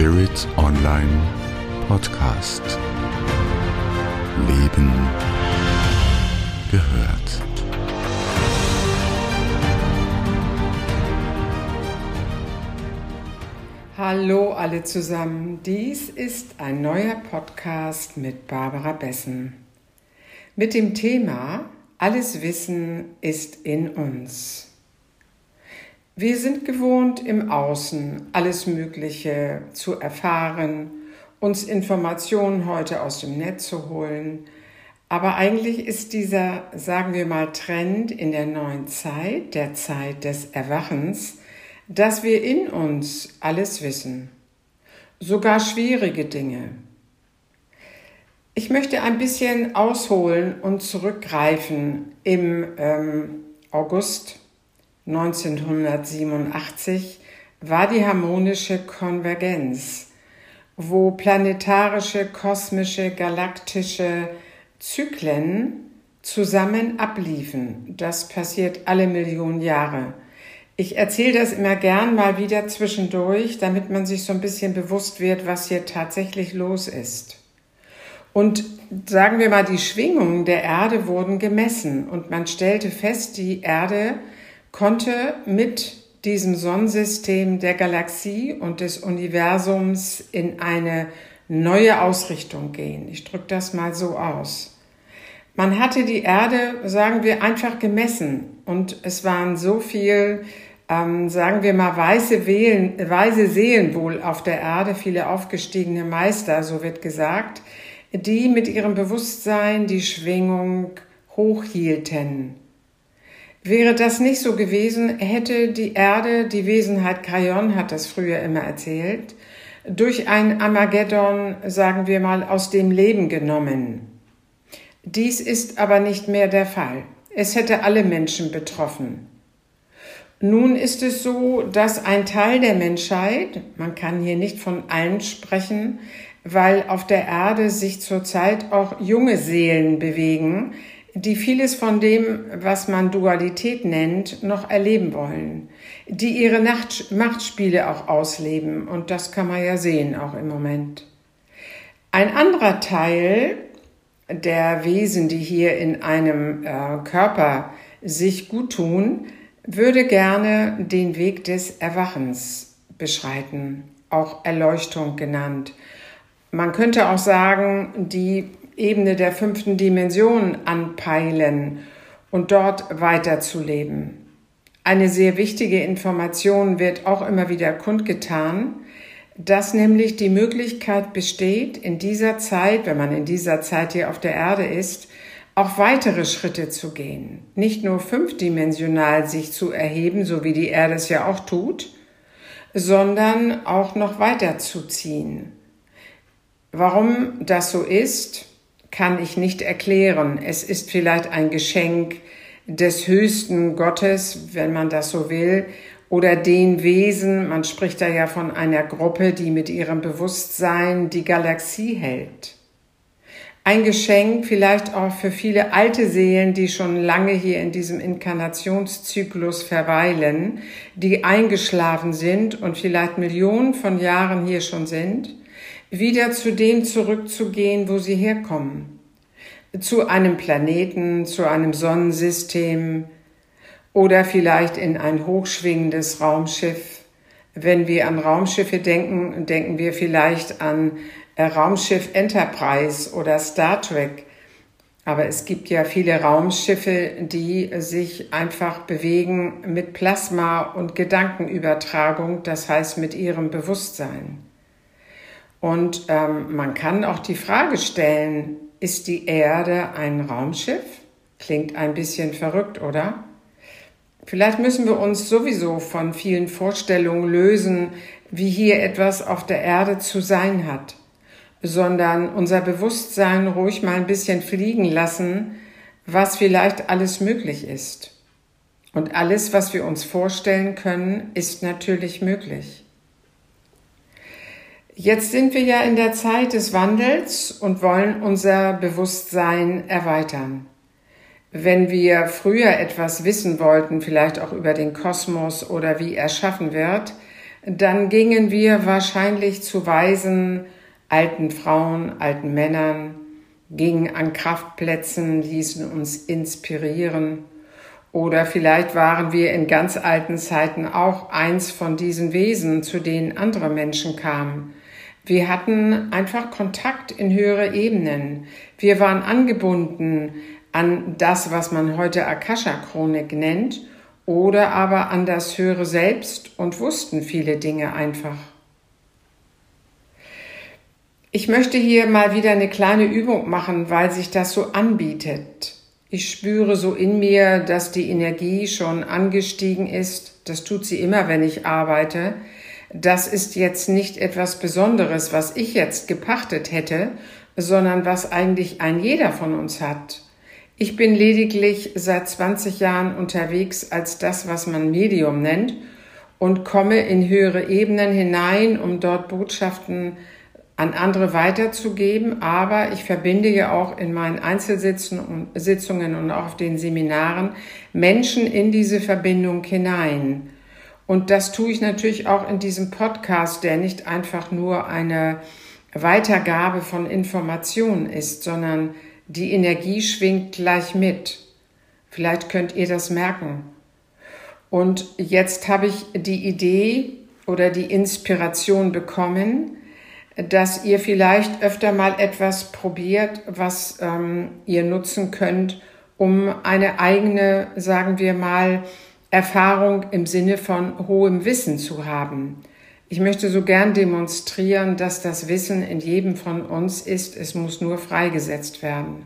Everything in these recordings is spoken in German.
Spirit Online Podcast. Leben gehört. Hallo alle zusammen, dies ist ein neuer Podcast mit Barbara Bessen. Mit dem Thema Alles Wissen ist in uns. Wir sind gewohnt, im Außen alles Mögliche zu erfahren, uns Informationen heute aus dem Netz zu holen. Aber eigentlich ist dieser, sagen wir mal, Trend in der neuen Zeit, der Zeit des Erwachens, dass wir in uns alles wissen, sogar schwierige Dinge. Ich möchte ein bisschen ausholen und zurückgreifen im ähm, August 1987 war die harmonische Konvergenz, wo planetarische, kosmische, galaktische Zyklen zusammen abliefen. Das passiert alle Millionen Jahre. Ich erzähle das immer gern mal wieder zwischendurch, damit man sich so ein bisschen bewusst wird, was hier tatsächlich los ist. Und sagen wir mal, die Schwingungen der Erde wurden gemessen und man stellte fest, die Erde konnte mit diesem Sonnensystem der Galaxie und des Universums in eine neue Ausrichtung gehen. Ich drücke das mal so aus. Man hatte die Erde, sagen wir, einfach gemessen und es waren so viel, ähm, sagen wir mal, weiße, Wählen, weiße Seelen wohl auf der Erde, viele aufgestiegene Meister, so wird gesagt, die mit ihrem Bewusstsein die Schwingung hochhielten. Wäre das nicht so gewesen, hätte die Erde, die Wesenheit Kajon hat das früher immer erzählt, durch ein Armageddon, sagen wir mal, aus dem Leben genommen. Dies ist aber nicht mehr der Fall. Es hätte alle Menschen betroffen. Nun ist es so, dass ein Teil der Menschheit, man kann hier nicht von allen sprechen, weil auf der Erde sich zurzeit auch junge Seelen bewegen, die vieles von dem, was man Dualität nennt, noch erleben wollen, die ihre Nacht Machtspiele auch ausleben und das kann man ja sehen auch im Moment. Ein anderer Teil der Wesen, die hier in einem äh, Körper sich gut tun, würde gerne den Weg des Erwachens beschreiten, auch Erleuchtung genannt. Man könnte auch sagen, die Ebene der fünften Dimension anpeilen und dort weiterzuleben. Eine sehr wichtige Information wird auch immer wieder kundgetan, dass nämlich die Möglichkeit besteht, in dieser Zeit, wenn man in dieser Zeit hier auf der Erde ist, auch weitere Schritte zu gehen. Nicht nur fünfdimensional sich zu erheben, so wie die Erde es ja auch tut, sondern auch noch weiterzuziehen. Warum das so ist, kann ich nicht erklären. Es ist vielleicht ein Geschenk des höchsten Gottes, wenn man das so will, oder den Wesen, man spricht da ja von einer Gruppe, die mit ihrem Bewusstsein die Galaxie hält. Ein Geschenk vielleicht auch für viele alte Seelen, die schon lange hier in diesem Inkarnationszyklus verweilen, die eingeschlafen sind und vielleicht Millionen von Jahren hier schon sind wieder zu dem zurückzugehen, wo sie herkommen. Zu einem Planeten, zu einem Sonnensystem oder vielleicht in ein hochschwingendes Raumschiff. Wenn wir an Raumschiffe denken, denken wir vielleicht an äh, Raumschiff Enterprise oder Star Trek. Aber es gibt ja viele Raumschiffe, die sich einfach bewegen mit Plasma und Gedankenübertragung, das heißt mit ihrem Bewusstsein. Und ähm, man kann auch die Frage stellen, ist die Erde ein Raumschiff? Klingt ein bisschen verrückt, oder? Vielleicht müssen wir uns sowieso von vielen Vorstellungen lösen, wie hier etwas auf der Erde zu sein hat, sondern unser Bewusstsein ruhig mal ein bisschen fliegen lassen, was vielleicht alles möglich ist. Und alles, was wir uns vorstellen können, ist natürlich möglich. Jetzt sind wir ja in der Zeit des Wandels und wollen unser Bewusstsein erweitern. Wenn wir früher etwas wissen wollten, vielleicht auch über den Kosmos oder wie er schaffen wird, dann gingen wir wahrscheinlich zu weisen alten Frauen, alten Männern, gingen an Kraftplätzen, ließen uns inspirieren. Oder vielleicht waren wir in ganz alten Zeiten auch eins von diesen Wesen, zu denen andere Menschen kamen. Wir hatten einfach Kontakt in höhere Ebenen. Wir waren angebunden an das, was man heute Akasha-Chronik nennt, oder aber an das höhere Selbst und wussten viele Dinge einfach. Ich möchte hier mal wieder eine kleine Übung machen, weil sich das so anbietet. Ich spüre so in mir, dass die Energie schon angestiegen ist. Das tut sie immer, wenn ich arbeite. Das ist jetzt nicht etwas Besonderes, was ich jetzt gepachtet hätte, sondern was eigentlich ein jeder von uns hat. Ich bin lediglich seit 20 Jahren unterwegs als das, was man Medium nennt und komme in höhere Ebenen hinein, um dort Botschaften an andere weiterzugeben, aber ich verbinde ja auch in meinen Einzelsitzungen und auch auf den Seminaren Menschen in diese Verbindung hinein. Und das tue ich natürlich auch in diesem Podcast, der nicht einfach nur eine Weitergabe von Informationen ist, sondern die Energie schwingt gleich mit. Vielleicht könnt ihr das merken. Und jetzt habe ich die Idee oder die Inspiration bekommen, dass ihr vielleicht öfter mal etwas probiert, was ähm, ihr nutzen könnt, um eine eigene, sagen wir mal, Erfahrung im Sinne von hohem Wissen zu haben. Ich möchte so gern demonstrieren, dass das Wissen in jedem von uns ist. Es muss nur freigesetzt werden.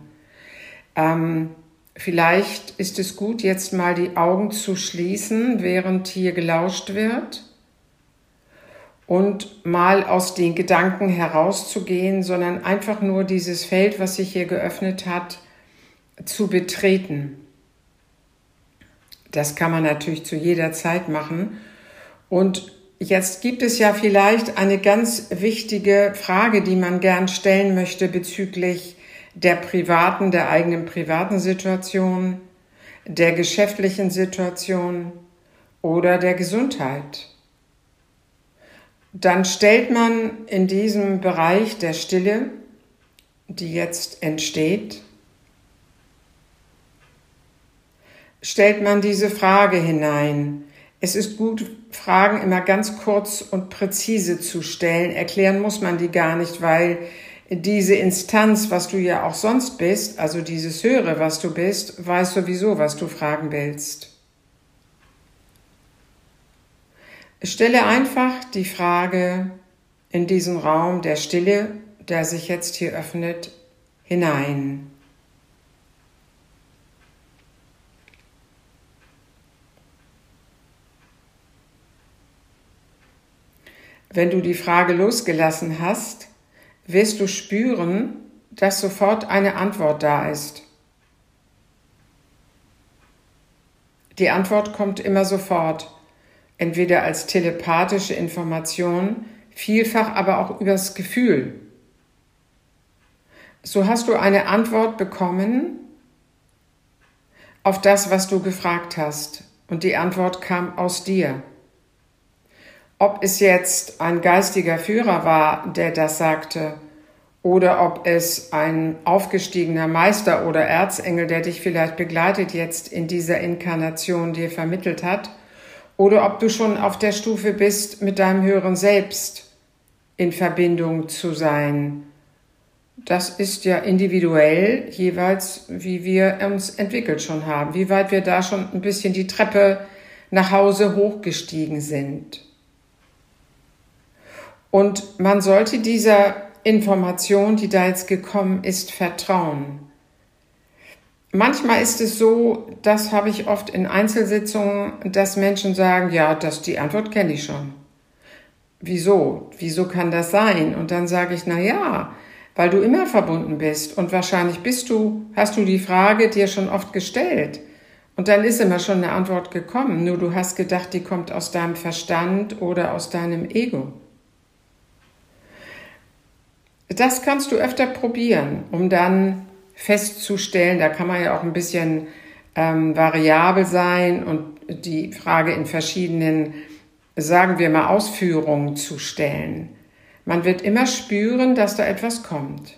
Ähm, vielleicht ist es gut, jetzt mal die Augen zu schließen, während hier gelauscht wird und mal aus den Gedanken herauszugehen, sondern einfach nur dieses Feld, was sich hier geöffnet hat, zu betreten. Das kann man natürlich zu jeder Zeit machen. Und jetzt gibt es ja vielleicht eine ganz wichtige Frage, die man gern stellen möchte bezüglich der privaten, der eigenen privaten Situation, der geschäftlichen Situation oder der Gesundheit dann stellt man in diesem Bereich der Stille, die jetzt entsteht, stellt man diese Frage hinein. Es ist gut, Fragen immer ganz kurz und präzise zu stellen. Erklären muss man die gar nicht, weil diese Instanz, was du ja auch sonst bist, also dieses Höhere, was du bist, weiß sowieso, was du fragen willst. Stelle einfach die Frage in diesen Raum der Stille, der sich jetzt hier öffnet, hinein. Wenn du die Frage losgelassen hast, wirst du spüren, dass sofort eine Antwort da ist. Die Antwort kommt immer sofort entweder als telepathische Information, vielfach aber auch übers Gefühl. So hast du eine Antwort bekommen auf das, was du gefragt hast. Und die Antwort kam aus dir. Ob es jetzt ein geistiger Führer war, der das sagte, oder ob es ein aufgestiegener Meister oder Erzengel, der dich vielleicht begleitet jetzt in dieser Inkarnation dir vermittelt hat, oder ob du schon auf der Stufe bist, mit deinem höheren Selbst in Verbindung zu sein. Das ist ja individuell jeweils, wie wir uns entwickelt schon haben, wie weit wir da schon ein bisschen die Treppe nach Hause hochgestiegen sind. Und man sollte dieser Information, die da jetzt gekommen ist, vertrauen. Manchmal ist es so, das habe ich oft in Einzelsitzungen, dass Menschen sagen, ja, das, die Antwort kenne ich schon. Wieso? Wieso kann das sein? Und dann sage ich, na ja, weil du immer verbunden bist und wahrscheinlich bist du, hast du die Frage dir schon oft gestellt. Und dann ist immer schon eine Antwort gekommen. Nur du hast gedacht, die kommt aus deinem Verstand oder aus deinem Ego. Das kannst du öfter probieren, um dann festzustellen. Da kann man ja auch ein bisschen ähm, variabel sein und die Frage in verschiedenen sagen wir mal, Ausführungen zu stellen. Man wird immer spüren, dass da etwas kommt.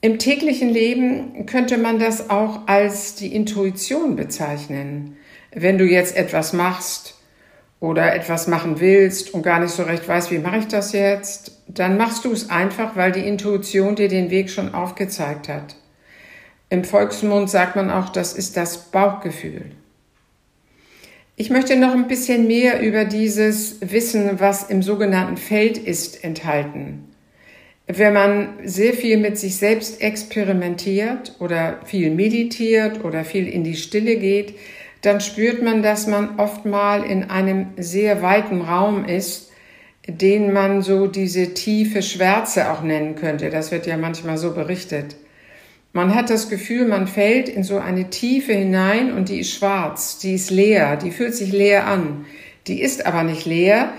Im täglichen Leben könnte man das auch als die Intuition bezeichnen. Wenn du jetzt etwas machst oder etwas machen willst und gar nicht so recht weißt, wie mache ich das jetzt, dann machst du es einfach, weil die Intuition dir den Weg schon aufgezeigt hat. Im Volksmund sagt man auch, das ist das Bauchgefühl. Ich möchte noch ein bisschen mehr über dieses Wissen, was im sogenannten Feld ist, enthalten. Wenn man sehr viel mit sich selbst experimentiert oder viel meditiert oder viel in die Stille geht, dann spürt man, dass man oft mal in einem sehr weiten Raum ist, den man so diese tiefe Schwärze auch nennen könnte. Das wird ja manchmal so berichtet. Man hat das Gefühl, man fällt in so eine Tiefe hinein und die ist schwarz, die ist leer, die fühlt sich leer an. Die ist aber nicht leer,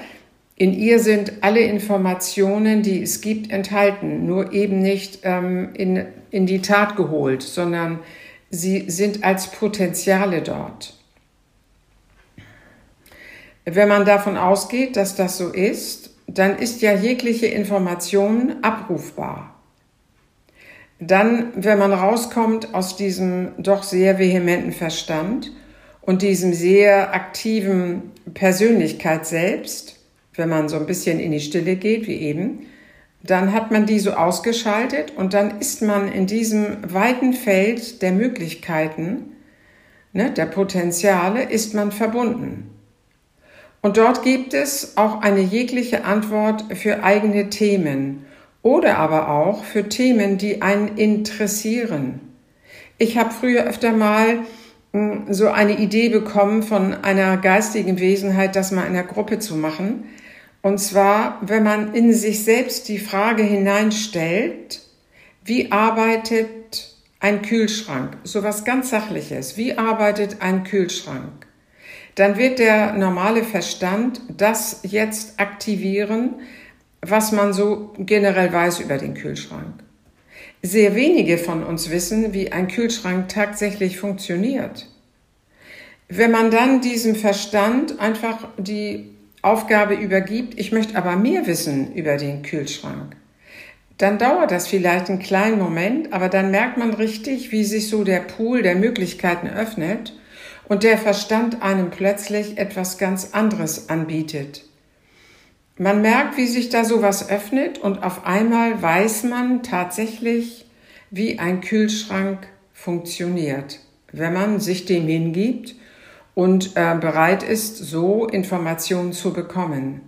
in ihr sind alle Informationen, die es gibt, enthalten, nur eben nicht ähm, in, in die Tat geholt, sondern sie sind als Potenziale dort. Wenn man davon ausgeht, dass das so ist, dann ist ja jegliche Information abrufbar. Dann, wenn man rauskommt aus diesem doch sehr vehementen Verstand und diesem sehr aktiven Persönlichkeit selbst, wenn man so ein bisschen in die Stille geht, wie eben, dann hat man die so ausgeschaltet und dann ist man in diesem weiten Feld der Möglichkeiten, ne, der Potenziale, ist man verbunden. Und dort gibt es auch eine jegliche Antwort für eigene Themen oder aber auch für Themen, die einen interessieren. Ich habe früher öfter mal hm, so eine Idee bekommen von einer geistigen Wesenheit, das mal in der Gruppe zu machen. Und zwar, wenn man in sich selbst die Frage hineinstellt, wie arbeitet ein Kühlschrank? So was ganz Sachliches. Wie arbeitet ein Kühlschrank? Dann wird der normale Verstand das jetzt aktivieren, was man so generell weiß über den Kühlschrank. Sehr wenige von uns wissen, wie ein Kühlschrank tatsächlich funktioniert. Wenn man dann diesem Verstand einfach die Aufgabe übergibt, ich möchte aber mehr wissen über den Kühlschrank, dann dauert das vielleicht einen kleinen Moment, aber dann merkt man richtig, wie sich so der Pool der Möglichkeiten öffnet und der Verstand einem plötzlich etwas ganz anderes anbietet. Man merkt, wie sich da sowas öffnet und auf einmal weiß man tatsächlich, wie ein Kühlschrank funktioniert, wenn man sich dem hingibt und äh, bereit ist, so Informationen zu bekommen.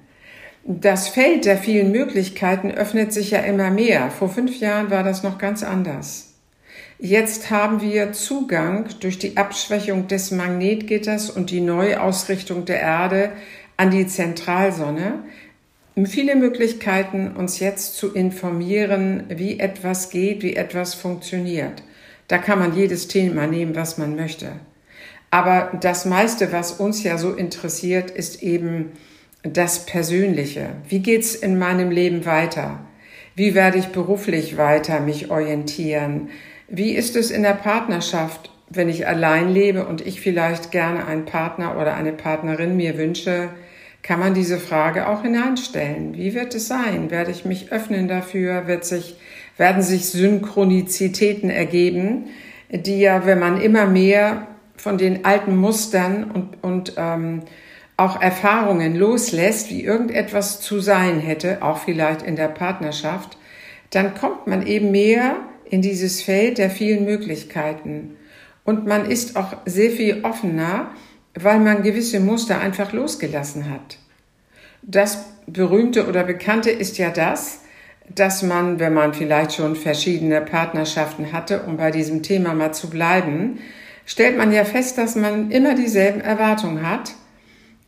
Das Feld der vielen Möglichkeiten öffnet sich ja immer mehr. Vor fünf Jahren war das noch ganz anders. Jetzt haben wir Zugang durch die Abschwächung des Magnetgitters und die Neuausrichtung der Erde an die Zentralsonne viele Möglichkeiten, uns jetzt zu informieren, wie etwas geht, wie etwas funktioniert. Da kann man jedes Thema nehmen, was man möchte. Aber das meiste, was uns ja so interessiert, ist eben das Persönliche. Wie geht's in meinem Leben weiter? Wie werde ich beruflich weiter mich orientieren? Wie ist es in der Partnerschaft, wenn ich allein lebe und ich vielleicht gerne einen Partner oder eine Partnerin mir wünsche, kann man diese Frage auch hineinstellen. Wie wird es sein? Werde ich mich öffnen dafür? Wird sich, werden sich Synchronizitäten ergeben, die ja, wenn man immer mehr von den alten Mustern und, und ähm, auch Erfahrungen loslässt, wie irgendetwas zu sein hätte, auch vielleicht in der Partnerschaft, dann kommt man eben mehr in dieses Feld der vielen Möglichkeiten. Und man ist auch sehr viel offener, weil man gewisse Muster einfach losgelassen hat. Das berühmte oder bekannte ist ja das, dass man, wenn man vielleicht schon verschiedene Partnerschaften hatte, um bei diesem Thema mal zu bleiben, stellt man ja fest, dass man immer dieselben Erwartungen hat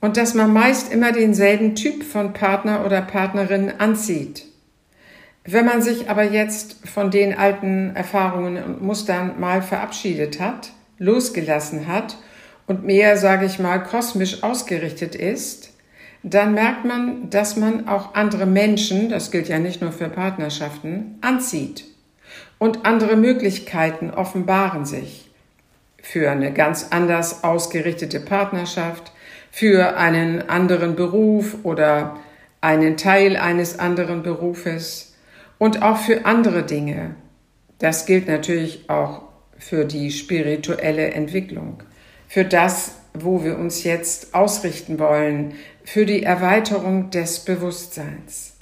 und dass man meist immer denselben Typ von Partner oder Partnerin anzieht. Wenn man sich aber jetzt von den alten Erfahrungen und Mustern mal verabschiedet hat, losgelassen hat und mehr, sage ich mal, kosmisch ausgerichtet ist, dann merkt man, dass man auch andere Menschen, das gilt ja nicht nur für Partnerschaften, anzieht. Und andere Möglichkeiten offenbaren sich für eine ganz anders ausgerichtete Partnerschaft, für einen anderen Beruf oder einen Teil eines anderen Berufes und auch für andere Dinge. Das gilt natürlich auch für die spirituelle Entwicklung, für das, wo wir uns jetzt ausrichten wollen, für die Erweiterung des Bewusstseins.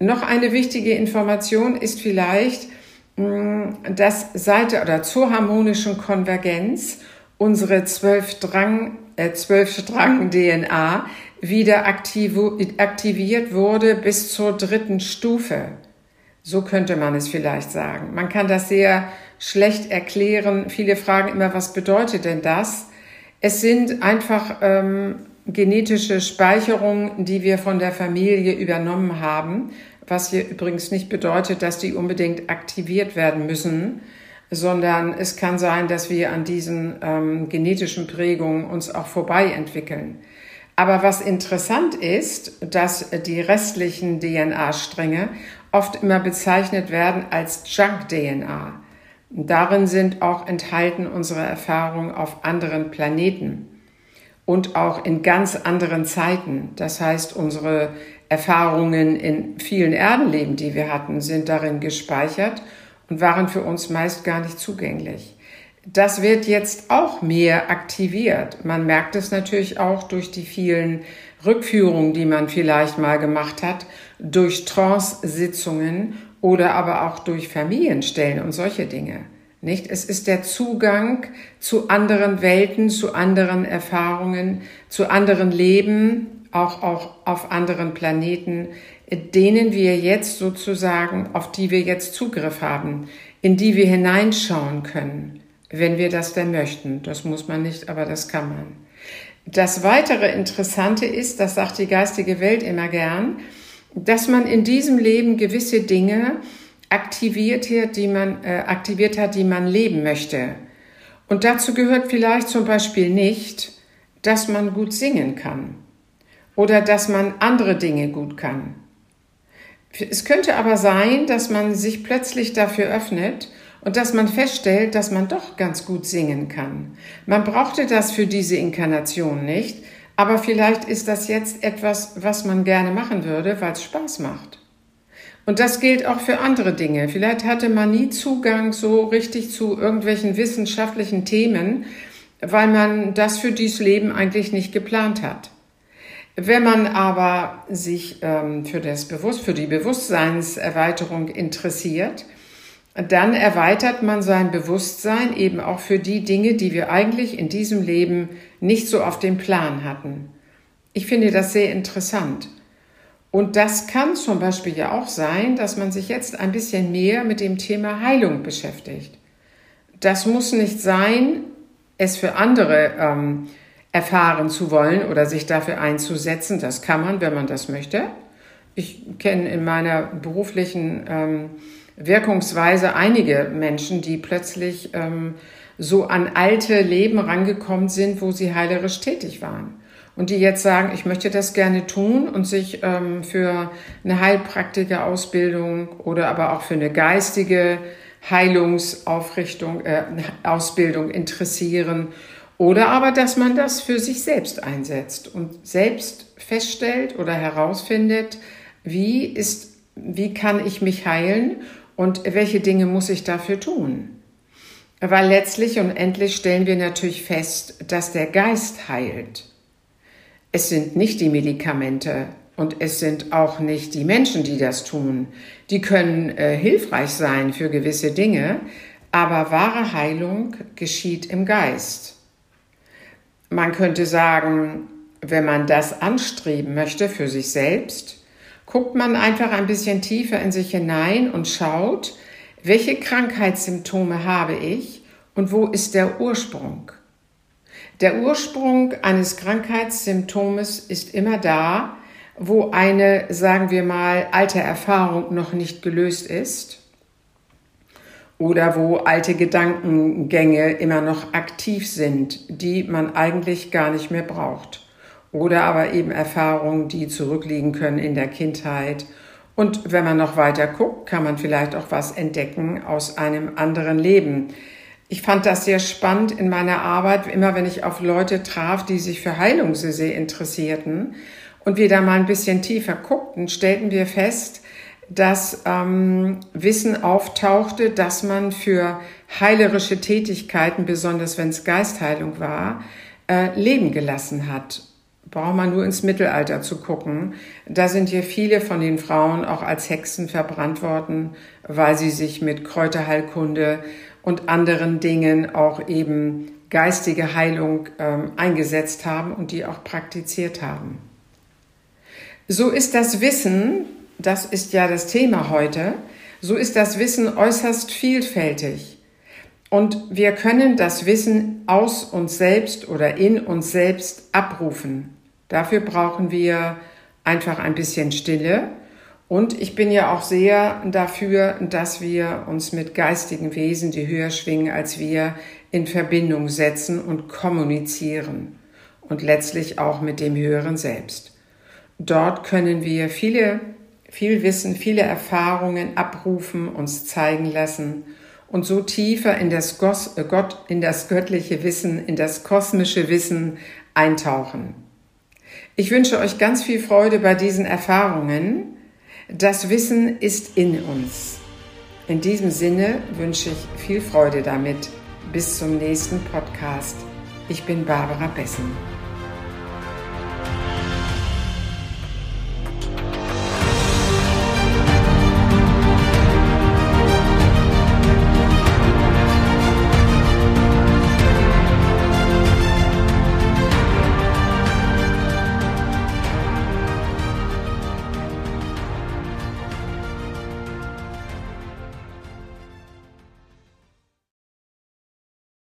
Noch eine wichtige Information ist vielleicht, dass seit oder zur harmonischen Konvergenz unsere zwölf Drang, äh, zwölf Strang DNA wieder aktiviert wurde bis zur dritten Stufe. So könnte man es vielleicht sagen. Man kann das sehr schlecht erklären. Viele fragen immer, was bedeutet denn das? Es sind einfach ähm, genetische Speicherungen, die wir von der Familie übernommen haben, was hier übrigens nicht bedeutet, dass die unbedingt aktiviert werden müssen, sondern es kann sein, dass wir an diesen ähm, genetischen Prägungen uns auch vorbei entwickeln. Aber was interessant ist, dass die restlichen DNA-Stränge oft immer bezeichnet werden als Junk-DNA. Darin sind auch enthalten unsere Erfahrungen auf anderen Planeten und auch in ganz anderen Zeiten. Das heißt, unsere Erfahrungen in vielen Erdenleben, die wir hatten, sind darin gespeichert und waren für uns meist gar nicht zugänglich. Das wird jetzt auch mehr aktiviert. Man merkt es natürlich auch durch die vielen Rückführungen, die man vielleicht mal gemacht hat, durch Trance-Sitzungen oder aber auch durch Familienstellen und solche Dinge. Nicht? Es ist der Zugang zu anderen Welten, zu anderen Erfahrungen, zu anderen Leben, auch, auch auf anderen Planeten, denen wir jetzt sozusagen, auf die wir jetzt Zugriff haben, in die wir hineinschauen können, wenn wir das denn möchten. Das muss man nicht, aber das kann man. Das weitere Interessante ist, das sagt die geistige Welt immer gern, dass man in diesem Leben gewisse Dinge aktiviert hat, die man, äh, aktiviert hat, die man leben möchte. Und dazu gehört vielleicht zum Beispiel nicht, dass man gut singen kann oder dass man andere Dinge gut kann. Es könnte aber sein, dass man sich plötzlich dafür öffnet und dass man feststellt, dass man doch ganz gut singen kann. Man brauchte das für diese Inkarnation nicht, aber vielleicht ist das jetzt etwas, was man gerne machen würde, weil es Spaß macht. Und das gilt auch für andere Dinge. Vielleicht hatte man nie Zugang so richtig zu irgendwelchen wissenschaftlichen Themen, weil man das für dieses Leben eigentlich nicht geplant hat. Wenn man aber sich ähm, für, das Bewusst für die Bewusstseinserweiterung interessiert, dann erweitert man sein Bewusstsein eben auch für die Dinge, die wir eigentlich in diesem Leben nicht so auf dem Plan hatten. Ich finde das sehr interessant. Und das kann zum Beispiel ja auch sein, dass man sich jetzt ein bisschen mehr mit dem Thema Heilung beschäftigt. Das muss nicht sein, es für andere ähm, erfahren zu wollen oder sich dafür einzusetzen. Das kann man, wenn man das möchte. Ich kenne in meiner beruflichen ähm, Wirkungsweise einige Menschen, die plötzlich ähm, so an alte Leben rangekommen sind, wo sie heilerisch tätig waren und die jetzt sagen, ich möchte das gerne tun und sich ähm, für eine Heilpraktiker-Ausbildung oder aber auch für eine geistige Heilungsaufrichtung, äh, Ausbildung interessieren oder aber, dass man das für sich selbst einsetzt und selbst feststellt oder herausfindet, wie ist, wie kann ich mich heilen und welche Dinge muss ich dafür tun? Weil letztlich und endlich stellen wir natürlich fest, dass der Geist heilt. Es sind nicht die Medikamente und es sind auch nicht die Menschen, die das tun. Die können äh, hilfreich sein für gewisse Dinge, aber wahre Heilung geschieht im Geist. Man könnte sagen, wenn man das anstreben möchte für sich selbst, guckt man einfach ein bisschen tiefer in sich hinein und schaut, welche Krankheitssymptome habe ich und wo ist der Ursprung. Der Ursprung eines Krankheitssymptomes ist immer da, wo eine, sagen wir mal, alte Erfahrung noch nicht gelöst ist oder wo alte Gedankengänge immer noch aktiv sind, die man eigentlich gar nicht mehr braucht. Oder aber eben Erfahrungen, die zurückliegen können in der Kindheit. Und wenn man noch weiter guckt, kann man vielleicht auch was entdecken aus einem anderen Leben. Ich fand das sehr spannend in meiner Arbeit, immer wenn ich auf Leute traf, die sich für Heilung so sehr interessierten und wir da mal ein bisschen tiefer guckten, stellten wir fest, dass ähm, Wissen auftauchte, dass man für heilerische Tätigkeiten, besonders wenn es Geistheilung war, äh, Leben gelassen hat. Braucht man nur ins Mittelalter zu gucken. Da sind ja viele von den Frauen auch als Hexen verbrannt worden, weil sie sich mit Kräuterheilkunde und anderen Dingen auch eben geistige Heilung ähm, eingesetzt haben und die auch praktiziert haben. So ist das Wissen, das ist ja das Thema heute, so ist das Wissen äußerst vielfältig. Und wir können das Wissen aus uns selbst oder in uns selbst abrufen. Dafür brauchen wir einfach ein bisschen Stille. Und ich bin ja auch sehr dafür, dass wir uns mit geistigen Wesen, die höher schwingen als wir, in Verbindung setzen und kommunizieren. Und letztlich auch mit dem höheren Selbst. Dort können wir viele viel Wissen, viele Erfahrungen abrufen, uns zeigen lassen und so tiefer in das, Gott, in das göttliche Wissen, in das kosmische Wissen eintauchen. Ich wünsche euch ganz viel Freude bei diesen Erfahrungen. Das Wissen ist in uns. In diesem Sinne wünsche ich viel Freude damit. Bis zum nächsten Podcast. Ich bin Barbara Bessen.